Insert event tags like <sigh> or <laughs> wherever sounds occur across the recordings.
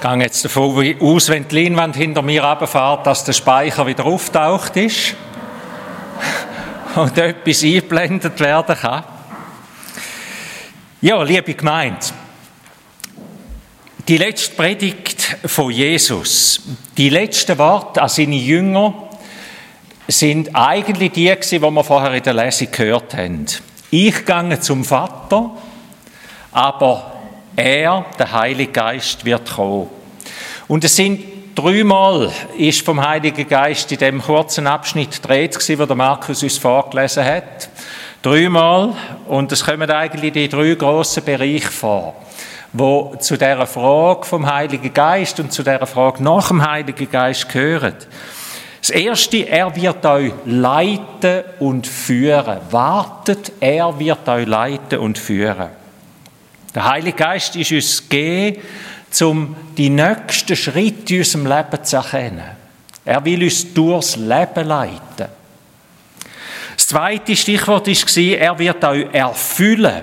Ich gehe jetzt davon aus, wenn die Leinwand hinter mir runterfährt, dass der Speicher wieder auftaucht ist und etwas eingeblendet werden kann. Ja, liebe Gemeinde, die letzte Predigt von Jesus, die letzten Worte an seine Jünger, sind eigentlich die, die wir vorher in der Lesung gehört haben. Ich gehe zum Vater, aber er, der Heilige Geist, wird kommen. Und es sind dreimal ist vom Heiligen Geist in dem kurzen Abschnitt dreht gewesen, wo der Markus uns vorgelesen hat. Dreimal. Und es kommen eigentlich die drei grossen Bereiche vor, wo zu der Frage vom Heiligen Geist und zu der Frage nach dem Heiligen Geist gehören. Das erste, er wird euch leiten und führen. Wartet, er wird euch leiten und führen. Der Heilige Geist ist uns gegeben, um die nächsten Schritte in unserem Leben zu erkennen. Er will uns durchs Leben leiten. Das zweite Stichwort war, er wird euch erfüllen.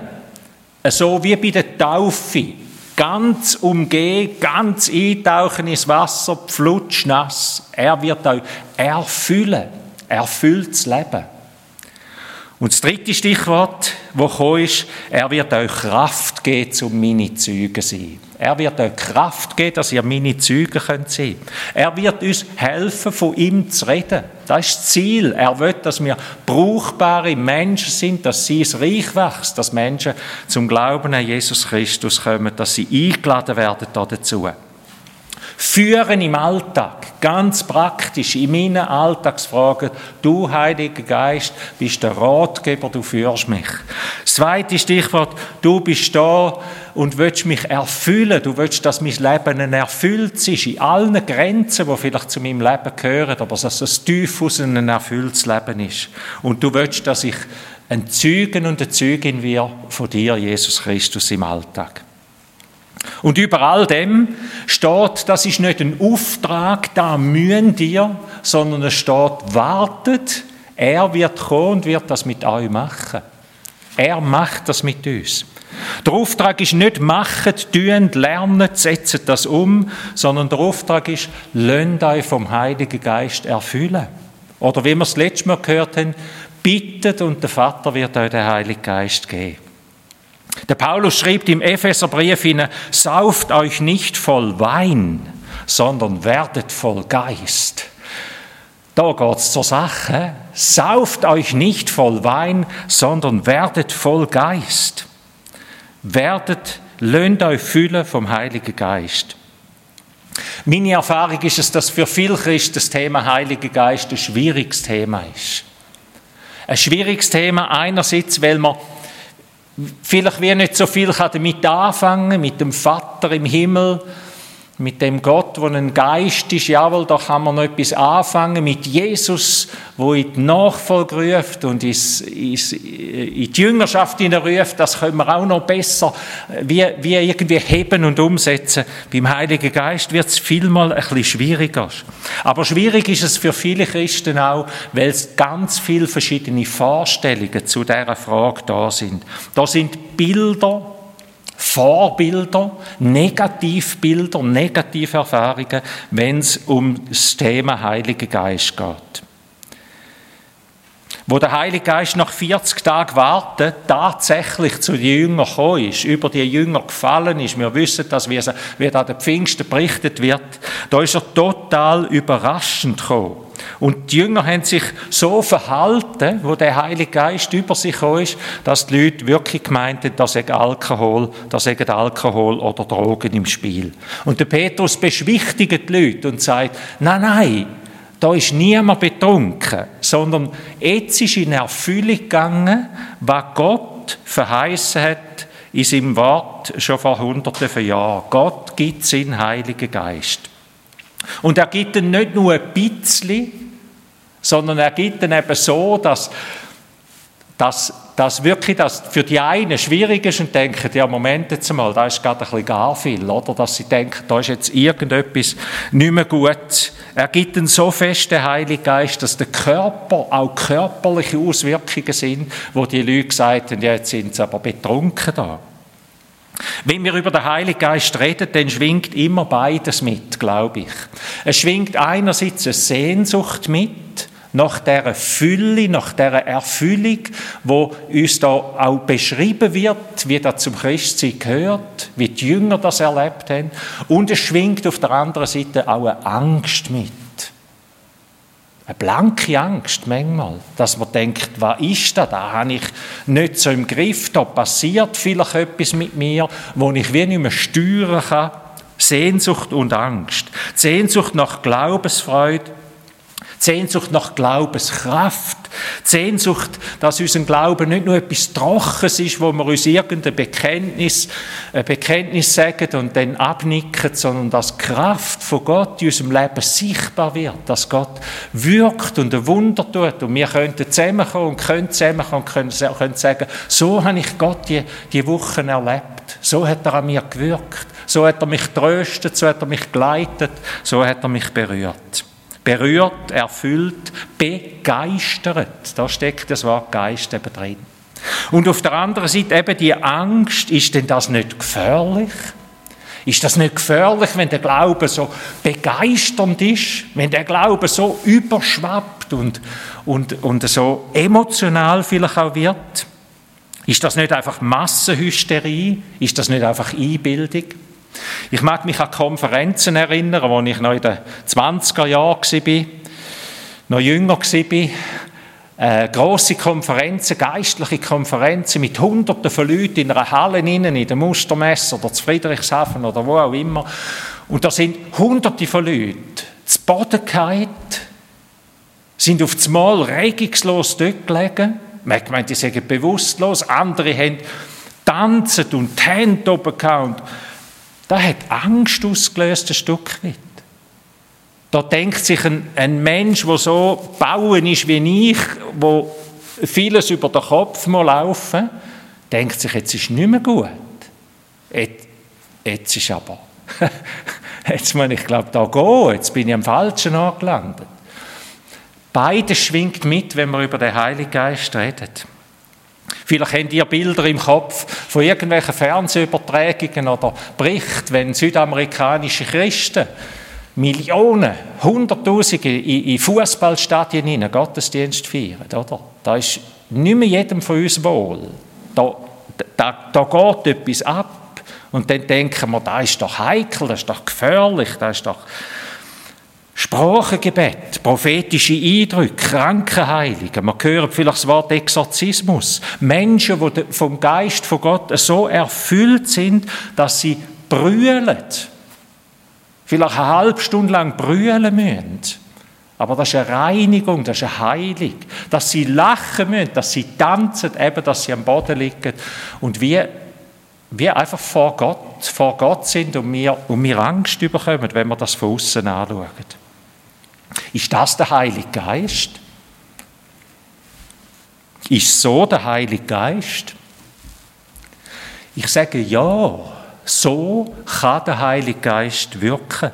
So wie bei der Taufe. Ganz umgehen, ganz eintauchen ins Wasser, pflutschnass. Er wird euch erfüllen. Erfüllt das Leben. Und das dritte Stichwort, das ist, er wird euch Kraft geben, um meine Zeugen zu sein. Er wird euch Kraft geben, dass ihr meine Zeugen könnt sein Er wird uns helfen, von ihm zu reden. Das ist das Ziel. Er will, dass wir brauchbare Menschen sind, dass sie ins Reich wächst, dass Menschen zum Glauben an Jesus Christus kommen, dass sie eingeladen werden dazu. Führen im Alltag, ganz praktisch, in meinen Alltagsfragen. Du, Heiliger Geist, bist der Ratgeber, du führst mich. Das zweite Stichwort, du bist da und willst mich erfüllen. Du willst, dass mein Leben ein erfülltes ist, in allen Grenzen, die vielleicht zu meinem Leben gehören, aber dass es tief aus ein erfülltes Leben ist. Und du willst, dass ich ein Zeugen und eine Zeugin wir von dir, Jesus Christus, im Alltag. Und über all dem steht, das ist nicht ein Auftrag, da mühen dir, sondern es steht, wartet, er wird kommen und wird das mit euch machen. Er macht das mit uns. Der Auftrag ist nicht machen, tun, lernen, setzen das um, sondern der Auftrag ist, lasst euch vom Heiligen Geist erfüllen. Oder wie wir es letztes Mal gehört haben, bittet und der Vater wird euch den Heiligen Geist geben. Der Paulus schreibt im Epheserbrief hinein, sauft euch nicht voll Wein, sondern werdet voll Geist. Da geht's zur Sache. Sauft euch nicht voll Wein, sondern werdet voll Geist. Werdet, löhnt euch füllen vom Heiligen Geist. Meine Erfahrung ist es, dass für viele Christen das Thema Heiliger Geist ein schwieriges Thema ist. Ein schwieriges Thema einerseits, weil man vielleicht wie nicht so viel damit anfangen, mit dem Vater im Himmel, mit dem Gott, der ein Geist ist, jawohl, da kann man noch etwas anfangen, mit Jesus, wo in die Nachfolge ruft und in die Jüngerschaft ruft, das können wir auch noch besser wie, wie irgendwie heben und umsetzen. Beim Heiligen Geist wird es vielmal ein bisschen schwieriger. Aber schwierig ist es für viele Christen auch, weil es ganz viele verschiedene Vorstellungen zu dieser Frage da sind. Da sind Bilder, Vorbilder, Negativbilder, Negativerfahrungen, wenn es um das Thema Heiliger Geist geht. Wo der Heilige Geist nach 40 Tagen warten tatsächlich zu den Jüngern gekommen ist, über die Jünger gefallen ist, wir wissen das, wie, es, wie an den Pfingsten berichtet wird, da ist er total überraschend gekommen. Und die Jünger haben sich so verhalten, wo der Heilige Geist über sich gekommen ist, dass die Leute wirklich gemeint haben, da sei Alkohol, da sei Alkohol oder Drogen im Spiel. Und der Petrus beschwichtigt die Leute und sagt, nein, nein, da ist niemand betrunken, sondern jetzt ist in Erfüllung gegangen, was Gott verheißen hat in seinem Wort schon vor hunderten von Jahren. Gott gibt seinen Heiligen Geist. Und er gibt ihn nicht nur ein bisschen, sondern er gibt ihn eben so, dass, dass, dass wirklich das für die einen schwierig ist und denken, ja Moment jetzt mal, da ist gerade ein bisschen gar viel, oder? Dass sie denken, da ist jetzt irgendetwas nicht mehr gut. Er gibt ihn so fest, der Heilige Geist, dass der Körper auch körperliche Auswirkungen sind, wo die Leute gesagt haben, ja, jetzt sind sie aber betrunken da. Wenn wir über den Heiligen Geist reden, dann schwingt immer beides mit, glaube ich. Es schwingt einerseits eine Sehnsucht mit, nach der Fülle, nach der Erfüllung, wo uns da auch beschrieben wird, wie das zum Christsein gehört, wie die Jünger das erlebt haben. Und es schwingt auf der anderen Seite auch eine Angst mit. Eine blanke Angst manchmal, dass man denkt, was ist das? Da habe ich nicht so im Griff, da passiert vielleicht etwas mit mir, wo ich wie nicht mehr steuern kann. Sehnsucht und Angst. Sehnsucht nach Glaubensfreude, Sehnsucht nach Glaubenskraft. Sehnsucht, dass unser Glauben nicht nur etwas Trockenes ist, wo wir uns irgendein Bekenntnis, ein Bekenntnis sagen und dann abnicken, sondern dass Kraft von Gott in unserem Leben sichtbar wird, dass Gott wirkt und ein Wunder tut. Und wir könnten zusammenkommen und können zusammenkommen und können, können sagen, so habe ich Gott die, die Wochen erlebt, so hat er an mir gewirkt, so hat er mich tröstet, so hat er mich geleitet, so hat er mich berührt berührt, erfüllt, begeistert. Da steckt das Wort Geist eben drin. Und auf der anderen Seite eben die Angst, ist denn das nicht gefährlich? Ist das nicht gefährlich, wenn der Glaube so begeisternd ist, wenn der Glaube so überschwappt und, und, und so emotional vielleicht auch wird? Ist das nicht einfach Massenhysterie? Ist das nicht einfach Einbildung? Ich mag mich an Konferenzen erinnern, wo ich noch in den 20er Jahren war, noch jünger war. Äh, grosse Konferenzen, geistliche Konferenzen mit Hunderten von Leuten in einer Halle in der Mustermesse oder zu Friedrichshafen oder wo auch immer. Und da sind Hunderte von Leuten zu Boden gefallen, sind auf das Mal regungslos dort gelegen. Man meint, die sind bewusstlos. Andere haben tanzt und die Hände oben gehabt. Da hat Angst ausgelöst, ein Stück weit. Da denkt sich ein, ein Mensch, der so bauen ist wie ich, wo vieles über den Kopf mal laufen, denkt sich, jetzt ist nicht mehr gut. Jetzt, jetzt ist aber, <laughs> jetzt muss ich glaube da gehen, jetzt bin ich am Falschen angelandet. Beides schwingt mit, wenn man über den Heiligen Geist redet. Vielleicht habt ihr Bilder im Kopf von irgendwelchen Fernsehübertragungen oder Berichten, wenn südamerikanische Christen Millionen, Hunderttausende in Fußballstadien hinein Gottesdienst feiern, oder? Da ist nicht mehr jedem von uns wohl. Da, da, da geht etwas ab. Und dann denken wir, das ist doch heikel, das ist doch gefährlich, das ist doch Sprachengebet, prophetische Eindrücke, Krankenheilungen. Man hört vielleicht das Wort Exorzismus. Menschen, die vom Geist von Gott so erfüllt sind, dass sie brüllen. Vielleicht eine halbe Stunde lang brüllen müssen. Aber das ist eine Reinigung, das ist eine Heilung. Dass sie lachen müssen, dass sie tanzen, eben, dass sie am Boden liegen. Und wir, wir einfach vor Gott, vor Gott sind und wir, und wir Angst bekommen, wenn wir das von außen anschauen. Ist das der Heilige Geist? Ist so der Heilige Geist? Ich sage ja, so kann der Heilige Geist wirken.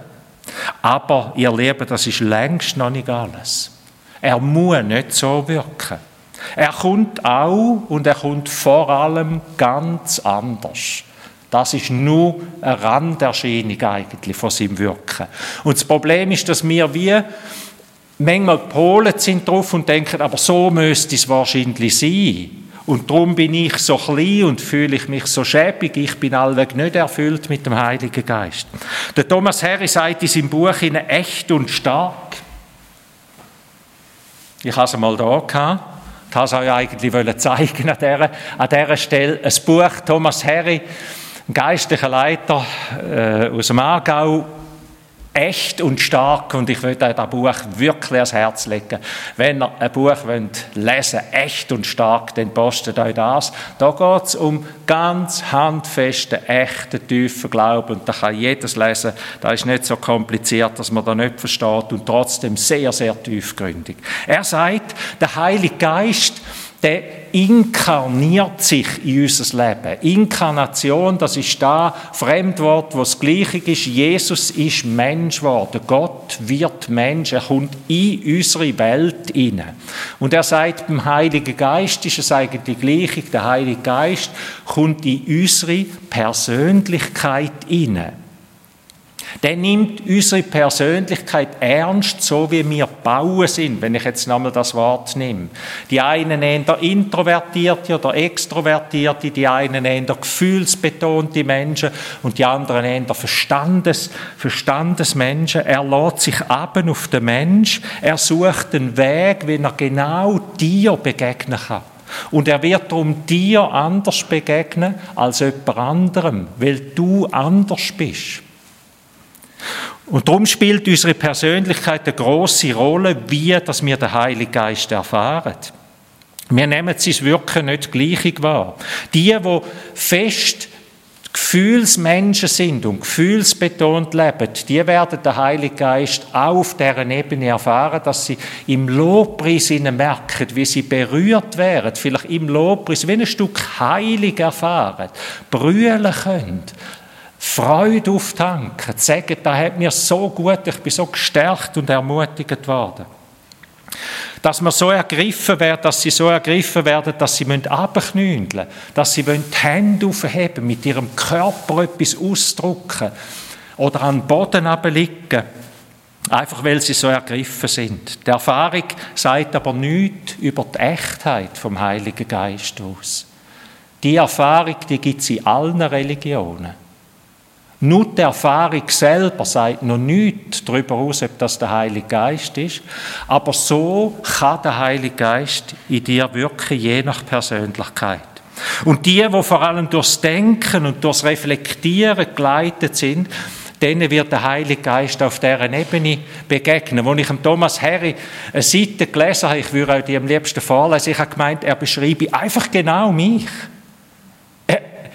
Aber ihr Lieben, das ist längst noch nicht alles. Er muss nicht so wirken. Er kommt auch und er kommt vor allem ganz anders. Das ist nur eine Randerscheinung eigentlich von seinem Wirken. Und das Problem ist, dass wir wie manchmal Polen sind drauf und denken, aber so müsste es wahrscheinlich sein. Und darum bin ich so klein und fühle ich mich so schäbig. Ich bin allweg nicht erfüllt mit dem Heiligen Geist. Der Thomas Harry sagt in seinem Buch in echt und stark. Ich habe es einmal da gehabt. Ich wollte es euch eigentlich zeigen an dieser, an dieser Stelle. Ein Buch, Thomas Harry, geistlicher Leiter äh, aus dem Aargau, echt und stark und ich würde euch das Buch wirklich ans Herz legen. Wenn ihr ein Buch wollt lesen echt und stark, dann postet euch das. Da geht es um ganz handfesten, echten, tiefen Glauben und da kann jedes lesen. Da ist nicht so kompliziert, dass man da nicht versteht und trotzdem sehr, sehr tiefgründig. Er sagt, der Heilige Geist der inkarniert sich in unser Leben. Inkarnation, das ist da Fremdwort, was das Gleiche ist. Jesus ist Mensch geworden. Gott wird Mensch, er kommt in unsere Welt hinein. Und er sagt, beim Heiligen Geist ist es eigentlich gleich, der Heilige Geist kommt in unsere Persönlichkeit hinein. Der nimmt unsere Persönlichkeit ernst, so wie wir bauen sind, wenn ich jetzt nochmal das Wort nehme. Die einen der Introvertierte oder Extrovertierte, die einen der gefühlsbetonte Menschen und die anderen der Verstandes, Verstandesmenschen. Er lädt sich ab auf den Mensch, er sucht den Weg, wie er genau dir begegnen kann. Und er wird darum dir anders begegnen als jemand anderem, weil du anders bist. Und darum spielt unsere Persönlichkeit eine große Rolle, wie dass wir den Heiligen Geist erfahren. Wir nehmen sein Wirken nicht gleich wahr. Die, die fest Gefühlsmenschen sind und gefühlsbetont leben, die werden den Heiligen Geist auch auf dieser Ebene erfahren, dass sie im Lobpreis merken, wie sie berührt werden, vielleicht im Lobpreis wie ein Stück Heilig erfahren, brüllen können, Freude auftanken, zu sagen, da hat mir so gut, ich bin so gestärkt und ermutigt worden. Dass man so ergriffen werden, dass sie so ergriffen werden, dass sie abknündeln dass sie die Hände aufheben, mit ihrem Körper etwas ausdrücken oder an den Boden liegen, einfach weil sie so ergriffen sind. Die Erfahrung sagt aber nichts über die Echtheit vom Heiligen Geist aus. Die Erfahrung, die gibt es in allen Religionen. Nur die Erfahrung selber sagt noch nichts darüber aus, ob das der Heilige Geist ist. Aber so kann der Heilige Geist in dir wirken, je nach Persönlichkeit. Und die, die vor allem durchs Denken und durchs Reflektieren geleitet sind, denen wird der Heilige Geist auf dieser Ebene begegnen. Als ich Thomas Harry eine Seite gelesen habe, ich würde auch die am liebsten vorlesen, ich habe gemeint, er beschreibe einfach genau mich.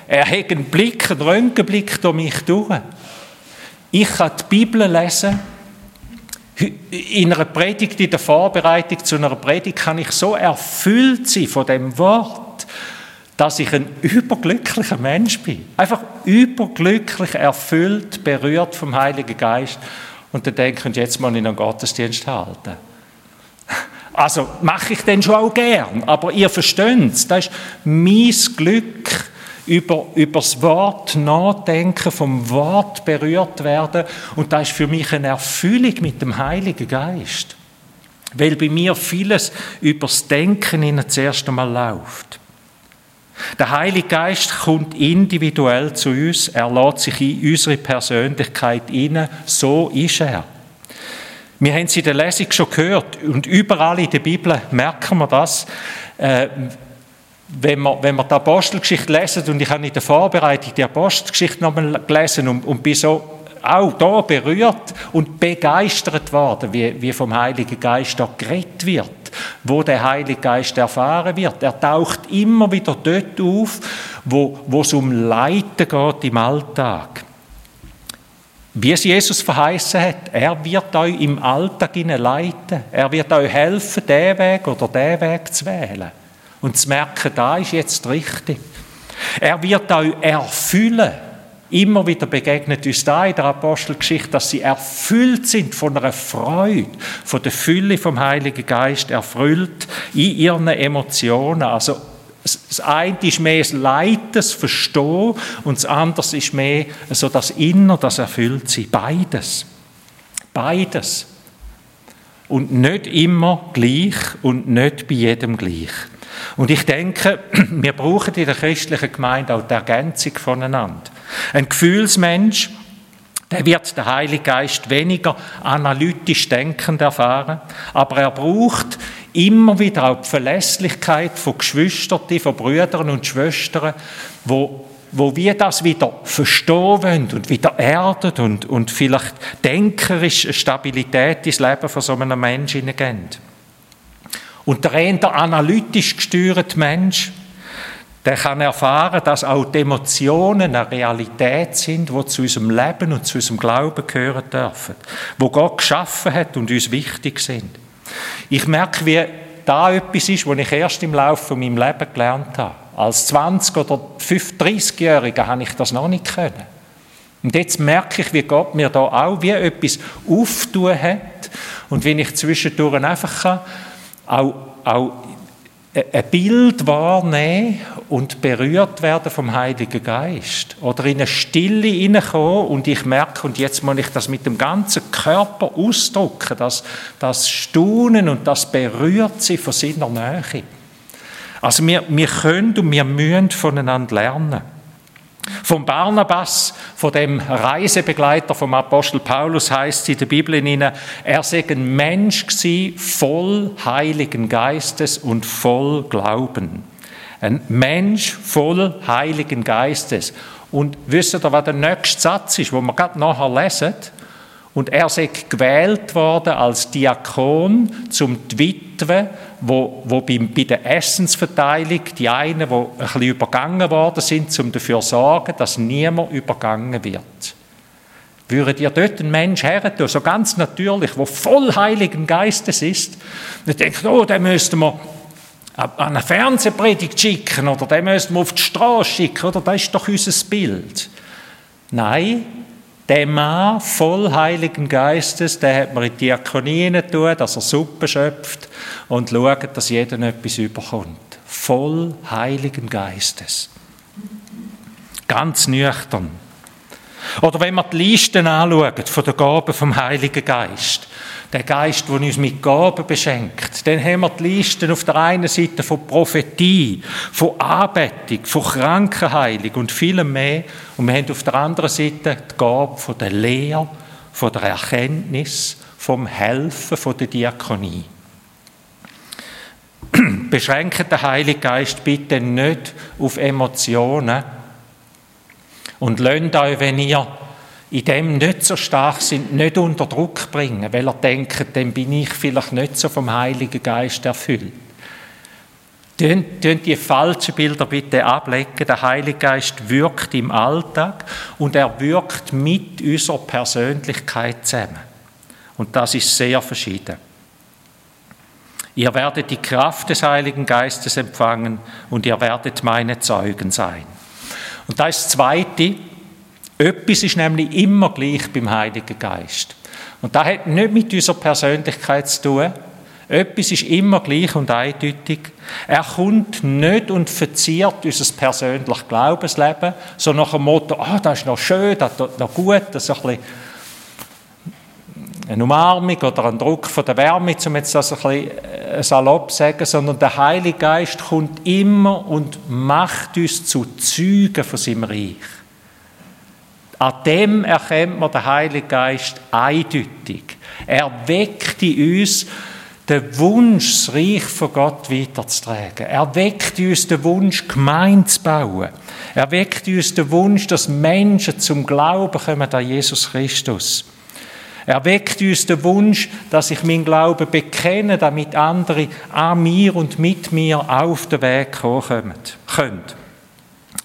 Er hat einen Blick, einen Röntgenblick durch mich durch. Ich kann die Bibel lesen. In einer Predigt, in der Vorbereitung zu einer Predigt, kann ich so erfüllt sein von dem Wort, dass ich ein überglücklicher Mensch bin. Einfach überglücklich, erfüllt, berührt vom Heiligen Geist. Und dann denke ich, jetzt mal in einen Gottesdienst halten. Also mache ich den schon auch gern, aber ihr versteht es, das ist mein Glück, über, über das Wort nachdenken, vom Wort berührt werden. Und das ist für mich eine Erfüllung mit dem Heiligen Geist. Weil bei mir vieles übers Denken in das erste Mal läuft. Der Heilige Geist kommt individuell zu uns, er lädt sich in unsere Persönlichkeit hinein, so ist er. Wir haben es in der Lesung schon gehört und überall in der Bibel merken wir das. Äh, wenn wir, wenn wir die Apostelgeschichte lesen, und ich habe in der Vorbereitung die Apostelgeschichte nochmal gelesen und, und bin so auch da berührt und begeistert worden, wie, wie vom Heiligen Geist da geredet wird, wo der Heilige Geist erfahren wird. Er taucht immer wieder dort auf, wo, wo es um Leiden geht im Alltag. Wie es Jesus verheißen hat, er wird euch im Alltag leiten. Er wird euch helfen, den Weg oder den Weg zu wählen und zu merken, da ist jetzt richtig. Er wird euch erfüllen. Immer wieder begegnet uns da in der Apostelgeschichte, dass sie erfüllt sind von einer Freude, von der Fülle vom Heiligen Geist, erfüllt in ihren Emotionen. Also das eine ist mehr das Leid, Verstehen und das andere ist mehr so das Inner, das erfüllt sie. Beides. Beides. Und nicht immer gleich und nicht bei jedem gleich. Und ich denke, <clears throat> wir brauchen in der christlichen Gemeinde auch die Ergänzung voneinander. Ein Gefühlsmensch, der wird den Heiligen Geist weniger analytisch denkend erfahren, aber er braucht immer wieder auch die Verlässlichkeit von Geschwistern, von Brüdern und Schwestern, wo wo wir das wieder verstehen wollen und wieder erden und, und vielleicht denkerisch Stabilität ins Leben von so einem Menschen hineingeben. Und der eher analytisch gesteuerte Mensch, der kann erfahren, dass auch die Emotionen eine Realität sind, die zu unserem Leben und zu unserem Glauben gehören dürfen, wo Gott geschaffen hat und uns wichtig sind. Ich merke, wie da etwas ist, was ich erst im Laufe von meinem Leben gelernt habe. Als 20- oder 30-Jähriger habe ich das noch nicht können. Und jetzt merke ich, wie Gott mir da auch wie etwas auftun hat und wie ich zwischendurch einfach auch, auch ein Bild wahrnehmen und berührt werden vom Heiligen Geist. Oder in eine Stille hineinkommen und ich merke, und jetzt muss ich das mit dem ganzen Körper ausdrücken, das, das Staunen und das berührt sie von seiner Nähe. Also wir, wir können und wir müssen voneinander lernen. Vom Barnabas, von dem Reisebegleiter vom Apostel Paulus, heißt es in der Bibel in er sei ein Mensch gewesen, voll Heiligen Geistes und voll Glauben. Ein Mensch voll Heiligen Geistes. Und wisst ihr, was der nächste Satz ist, wo wir gerade nachher lesen? Und er sei gewählt worden als Diakon zum Witwe, wo, wo bei, bei der Essensverteilung die einen, die ein bisschen übergangen worden sind, um dafür zu sorgen, dass niemand übergangen wird. Würdet ihr dort einen Mensch hertun, so ganz natürlich, wo voll Heiligen Geistes ist, dann denkt, oh, den müssten wir an eine Fernsehpredigt schicken oder den müssten wir auf die Straße schicken, oder das ist doch unser Bild. Nein, der Mann voll Heiligen Geistes, der hat man in die Diakonie tun, dass er Suppe schöpft und schaut, dass jeder etwas überkommt. Voll Heiligen Geistes. Ganz nüchtern. Oder wenn man die Listen anschaut von der Gaben vom Heiligen Geist, der Geist, der uns mit Gaben beschenkt. Dann haben wir die Listen auf der einen Seite von Prophetie, von Anbetung, von Krankenheilung und vielem mehr. Und wir haben auf der anderen Seite die Gabe von der Lehre, von der Erkenntnis, vom Helfen, von der Diakonie. <clears throat> Beschränkt den Heiligen Geist bitte nicht auf Emotionen und lasst euch, wenn ihr in dem nicht so stark sind, nicht unter Druck bringen, weil er denkt, dann bin ich vielleicht nicht so vom Heiligen Geist erfüllt. Tun die falschen Bilder bitte ablegen. Der Heilige Geist wirkt im Alltag und er wirkt mit unserer Persönlichkeit zusammen. Und das ist sehr verschieden. Ihr werdet die Kraft des Heiligen Geistes empfangen und ihr werdet meine Zeugen sein. Und das ist das Zweite, etwas ist nämlich immer gleich beim Heiligen Geist. Und das hat nicht mit unserer Persönlichkeit zu tun. Etwas ist immer gleich und eindeutig. Er kommt nicht und verziert unser persönliches Glaubensleben, so nach dem Motto, ah, das ist noch schön, das ist noch gut, das ist ein bisschen eine Umarmung oder ein Druck von der Wärme, um jetzt das ein bisschen äh, salopp zu sagen, sondern der Heilige Geist kommt immer und macht uns zu Zeugen von seinem Reich. An dem erkennt man den Heiligen Geist eindeutig. Er weckt in uns den Wunsch, das Reich von Gott weiterzutragen. Er weckt in uns den Wunsch, Gemeinde zu bauen. Er weckt in uns den Wunsch, dass Menschen zum Glauben kommen an Jesus Christus. Er weckt uns den Wunsch, dass ich meinen Glauben bekenne, damit andere an mir und mit mir auf den Weg kommen können.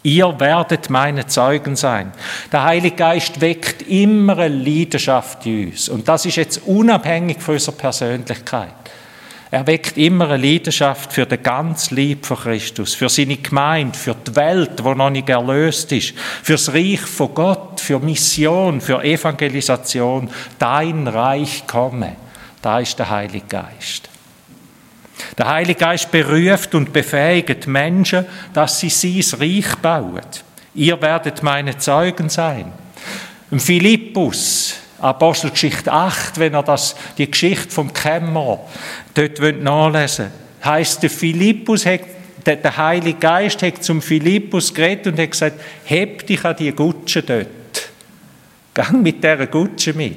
Ihr werdet meine Zeugen sein. Der Heilige Geist weckt immer eine Leidenschaft in uns. Und das ist jetzt unabhängig von unserer Persönlichkeit. Er weckt immer eine Leidenschaft für den ganz Lieb von Christus, für seine Gemeinde, für die Welt, die noch nicht erlöst ist, für das Reich von Gott, für Mission, für Evangelisation. Dein Reich komme. Da ist der Heilige Geist. Der Heilige Geist beruft und befähigt Menschen, dass sie sein Reich bauen. Ihr werdet meine Zeugen sein. Philippus, Apostelgeschichte 8, wenn er das, die Geschichte vom Kämmerer dort nachlesen will, heisst, der Philippus hat, der, der Heilige Geist hat zum Philippus geredet und hat gesagt, heb dich an die Gutsche dort. Gang mit dieser Gutsche mit.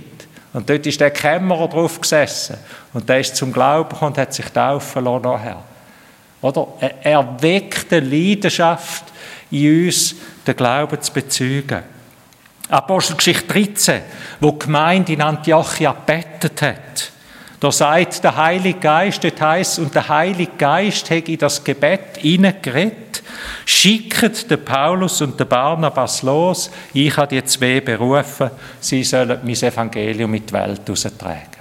Und dort ist der Kämmerer drauf gesessen. Und der ist zum Glauben gekommen und hat sich taufen lassen nachher. Oder? Er weckt eine Leidenschaft in uns, den Glauben zu bezeugen. Apostelgeschichte 13, wo die Gemeinde in Antiochia bettet hat. Da sagt der Heilige Geist, dort heisst und der Heilige Geist hat in das Gebet hineingeredet, schickt den Paulus und den Barnabas los, ich habe die zwei berufen, sie sollen mein Evangelium mit die Welt heraustragen.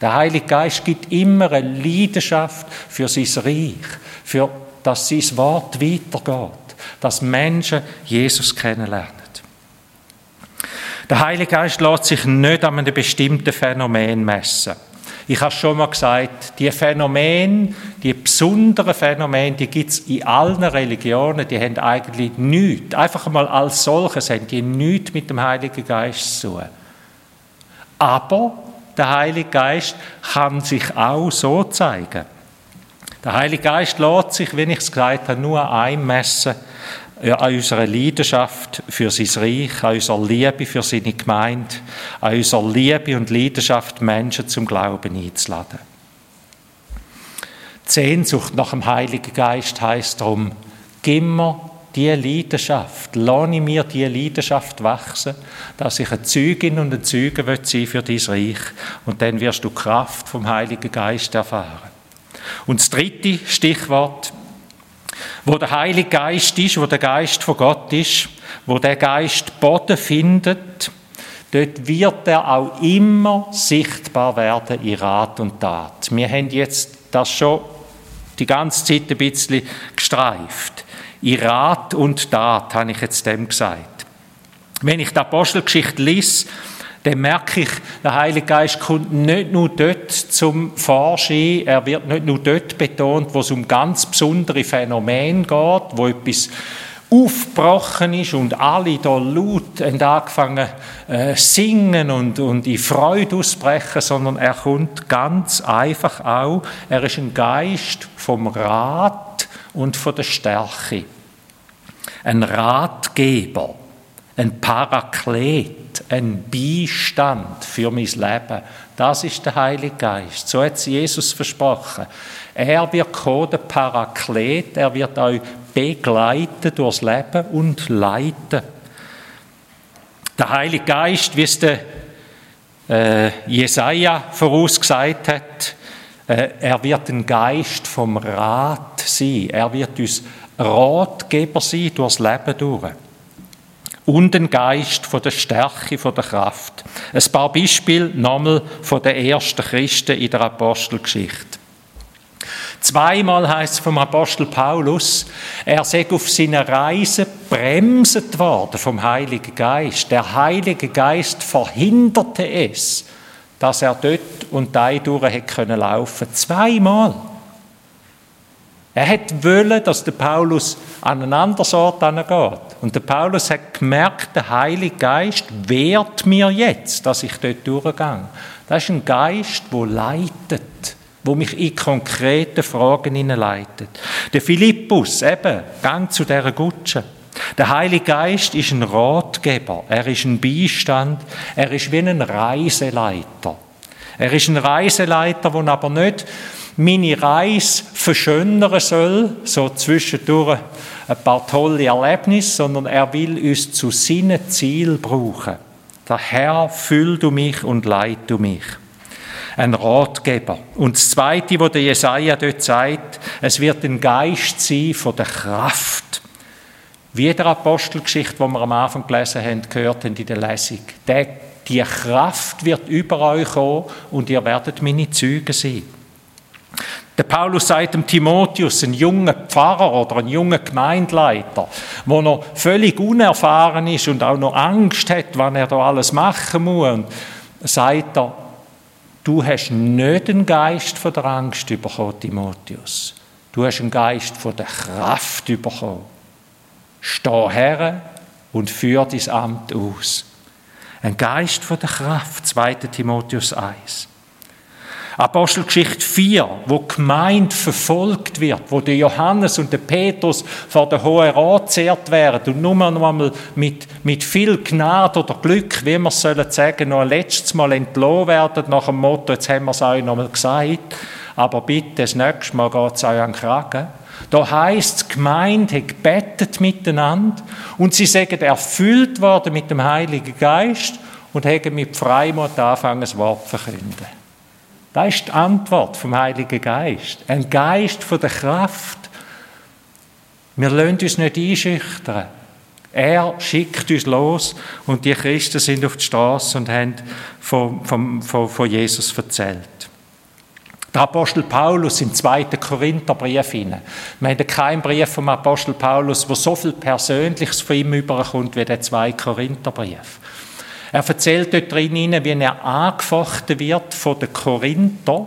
Der Heilige Geist gibt immer eine Leidenschaft für sein Reich, für dass sein Wort weitergeht, dass Menschen Jesus kennenlernen. Der Heilige Geist lässt sich nicht an einem bestimmten Phänomen messen. Ich habe schon mal gesagt, die Phänomene, die besonderen Phänomene, die gibt es in allen Religionen, die haben eigentlich nichts, einfach mal als solches haben die nichts mit dem Heiligen Geist zu tun. Aber der Heilige Geist kann sich auch so zeigen. Der Heilige Geist lässt sich, wie ich es gesagt habe, nur einmessen an unserer Leidenschaft für sein Reich, an unserer Liebe für seine Gemeinde, an unserer Liebe und Leidenschaft, Menschen zum Glauben einzuladen. Die Sehnsucht nach dem Heiligen Geist heißt darum, gib mir die Leidenschaft, lasse mir die Leidenschaft wachsen, dass ich eine Zeugin und ein Zeuge sein für dein Reich und dann wirst du Kraft vom Heiligen Geist erfahren. Und das dritte Stichwort, wo der Heilige Geist ist, wo der Geist von Gott ist, wo der Geist Boden findet, dort wird er auch immer sichtbar werden in Rat und Tat. Wir haben jetzt das schon die ganze Zeit ein bisschen gestreift. In Rat und Tat, habe ich jetzt dem gesagt. Wenn ich die Apostelgeschichte lese, dann merke ich, der Heilige Geist kommt nicht nur dort zum Vorschein, er wird nicht nur dort betont, wo es um ganz besondere Phänomene geht, wo etwas aufgebrochen ist und alle da laut haben angefangen äh, singen und, und in Freude ausbrechen, sondern er kommt ganz einfach auch, er ist ein Geist vom Rat und von der Stärke. Ein Ratgeber, ein Paraklet ein Beistand für mein Leben. Das ist der Heilige Geist. So hat es Jesus versprochen. Er wird kommen, der Paraklet, er wird euch begleiten durchs Leben und leiten. Der Heilige Geist, wie es der äh, Jesaja vorausgesagt hat, äh, er wird ein Geist vom Rat sein. Er wird uns Ratgeber sein durchs Leben durch und den Geist von der Stärke, von der Kraft. Ein paar Beispiele nochmal von den ersten Christen in der Apostelgeschichte. Zweimal heißt es vom Apostel Paulus, er sei auf seiner Reise bremset worden vom Heiligen Geist. Der Heilige Geist verhinderte es, dass er dort und da durch hätte können laufen. Zweimal. Er hat wollen, dass der Paulus an einen anderen Ort geht. Und der Paulus hat gemerkt, der Heilige Geist wehrt mir jetzt, dass ich dort durchgehe. Das ist ein Geist, der leitet, wo mich in konkrete Fragen hineinleitet. Der Philippus, eben, gang zu dieser Gutsche. Der Heilige Geist ist ein Ratgeber, er ist ein Beistand, er ist wie ein Reiseleiter. Er ist ein Reiseleiter, der aber nicht meine Reise verschönern soll, so zwischendurch ein paar tolle Erlebnisse, sondern er will uns zu seinem Ziel brauchen. Der Herr, füll du mich und leit du mich. Ein Ratgeber. Und das Zweite, was der Jesaja dort sagt, es wird ein Geist sein von der Kraft. Wie der Apostelgeschichte, die wir am Anfang gelesen haben, gehört haben in der Lesung. Die Kraft wird über euch kommen und ihr werdet meine Züge sein. Der Paulus sagt dem Timotheus, ein junger Pfarrer oder ein junger Gemeindeleiter, wo noch völlig unerfahren ist und auch noch Angst hat, wann er da alles machen muss, sagt er, du hast nicht den Geist von der Angst bekommen, Timotheus. Du hast einen Geist von der Kraft bekommen. Steh her und führ dein Amt aus. Ein Geist von der Kraft, 2. Timotheus 1. Apostelgeschichte 4, wo die Gemeinde verfolgt wird, wo der Johannes und der Petrus vor der Hohen Rat zehrt werden und nur noch einmal mit, mit viel Gnade oder Glück, wie wir es sollen sagen, noch ein letztes Mal entlohnt werden nach dem Motto, jetzt haben wir es euch noch einmal gesagt, aber bitte, das nächste Mal geht es euch an den Kragen. Da heisst, die Gemeinde hat gebetet miteinander und sie sagen, erfüllt worden mit dem Heiligen Geist und haben mit Freimut angefangen, das Wort zu verkünden. Das ist die Antwort vom Heiligen Geist. Ein Geist von der Kraft. Wir lassen uns nicht einschüchtern. Er schickt uns los und die Christen sind auf die Straße und haben von, von, von, von Jesus erzählt. Der Apostel Paulus im zweiten Korintherbrief Wir haben keinen Brief vom Apostel Paulus, wo so viel Persönliches von ihm überkommt wie der zweite Korintherbrief. Er erzählt dort drin, wie er angefochten wird von den Korinther,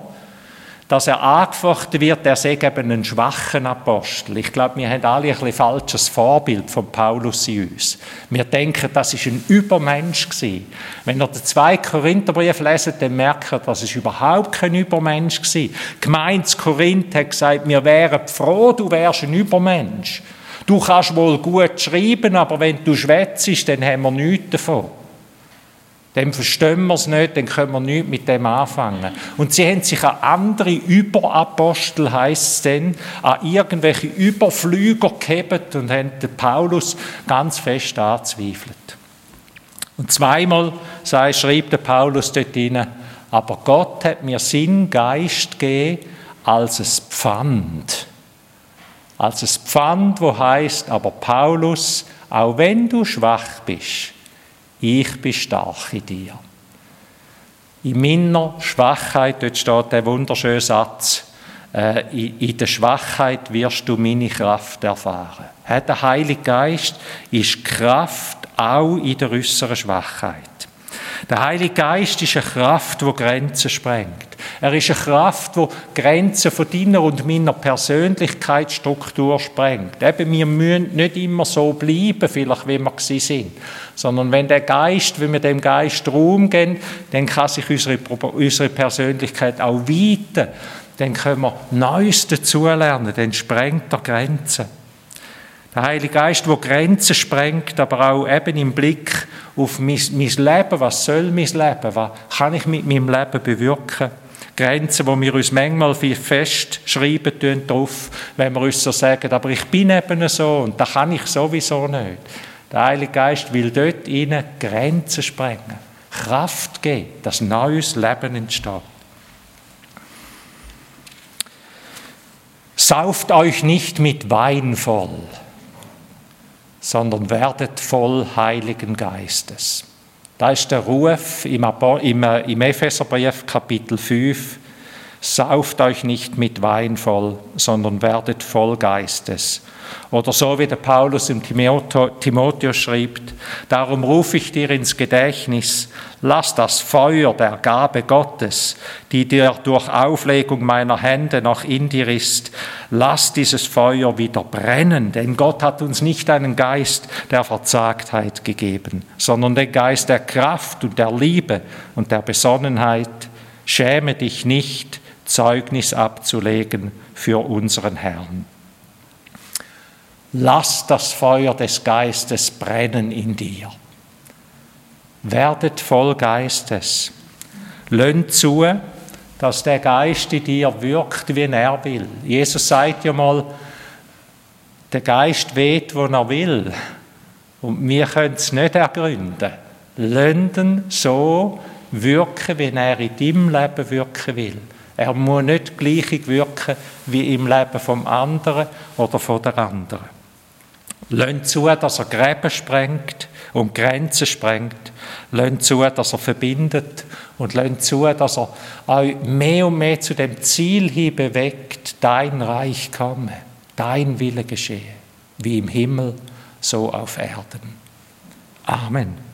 dass er angefochten wird, er sei eben ein schwachen Apostel. Ich glaube, wir haben alle ein bisschen falsches Vorbild von Paulus in uns. Wir denken, das ist ein Übermensch gewesen. Wenn ihr den zwei Korintherbrief leset, dann merkt ihr, das ist überhaupt kein Übermensch gewesen. Gemeint Korinth hat gesagt, wir wären froh, du wärst ein Übermensch. Du kannst wohl gut schreiben, aber wenn du schwätzt, dann haben wir nichts davon. Dann verstehen wir es nicht, dann können wir nichts mit dem anfangen. Und sie haben sich an andere Überapostel, heisst es dann, an irgendwelche Überflüger gehebt und haben den Paulus ganz fest angezweifelt. Und zweimal sei, schreibt der Paulus dort hinein, aber Gott hat mir Sinn, Geist gegeben als es Pfand. Als es Pfand, wo heißt, aber Paulus, auch wenn du schwach bist, ich bin stark in dir. In meiner Schwachheit, dort steht der wunderschöne Satz, äh, in der Schwachheit wirst du meine Kraft erfahren. Der Heilige Geist ist Kraft auch in der äußeren Schwachheit. Der Heilige Geist ist eine Kraft, die Grenzen sprengt. Er ist eine Kraft, die Grenzen von deiner und meiner Persönlichkeitsstruktur sprengt. Eben, wir müssen nicht immer so bleiben, vielleicht wie wir sind, sondern wenn der Geist, wenn wir dem Geist Raum geben, dann kann sich unsere, unsere Persönlichkeit auch weiten. Dann können wir Neues dazulernen, dann sprengt er Grenzen. Der Heilige Geist, der Grenzen sprengt, aber auch eben im Blick auf mein, mein Leben, was soll mein Leben, was kann ich mit meinem Leben bewirken. Grenzen, wo wir uns manchmal festschreiben tun drauf, wenn wir uns so sagen, aber ich bin eben so und das kann ich sowieso nicht. Der Heilige Geist will dort ihnen Grenzen sprengen, Kraft geben, dass neues Leben entsteht. Sauft euch nicht mit Wein voll, sondern werdet voll Heiligen Geistes. Da ist der Ruf im, äh, Epheserbrief Kapitel 5, sauft euch nicht mit Wein voll, sondern werdet voll Geistes. Oder so wie der Paulus im Timotheus schreibt, darum rufe ich dir ins Gedächtnis, lass das Feuer der Gabe Gottes, die dir durch Auflegung meiner Hände noch in dir ist, lass dieses Feuer wieder brennen, denn Gott hat uns nicht einen Geist der Verzagtheit gegeben, sondern den Geist der Kraft und der Liebe und der Besonnenheit. Schäme dich nicht, Zeugnis abzulegen für unseren Herrn. Lass das Feuer des Geistes brennen in dir. Werdet voll Geistes. Lönnt zu, dass der Geist in dir wirkt, wie er will. Jesus sagt ja mal, der Geist weht, wo er will. Und wir können es nicht ergründen. Lönden so wirken, wie er in deinem Leben wirken will. Er muss nicht gleich wirken wie im Leben vom anderen oder von der anderen. Lasst zu, dass er Gräben sprengt und Grenzen sprengt. Lasst zu, dass er verbindet. Und lasst zu, dass er euch mehr und mehr zu dem Ziel hin bewegt, dein Reich komme, dein Wille geschehe, wie im Himmel, so auf Erden. Amen.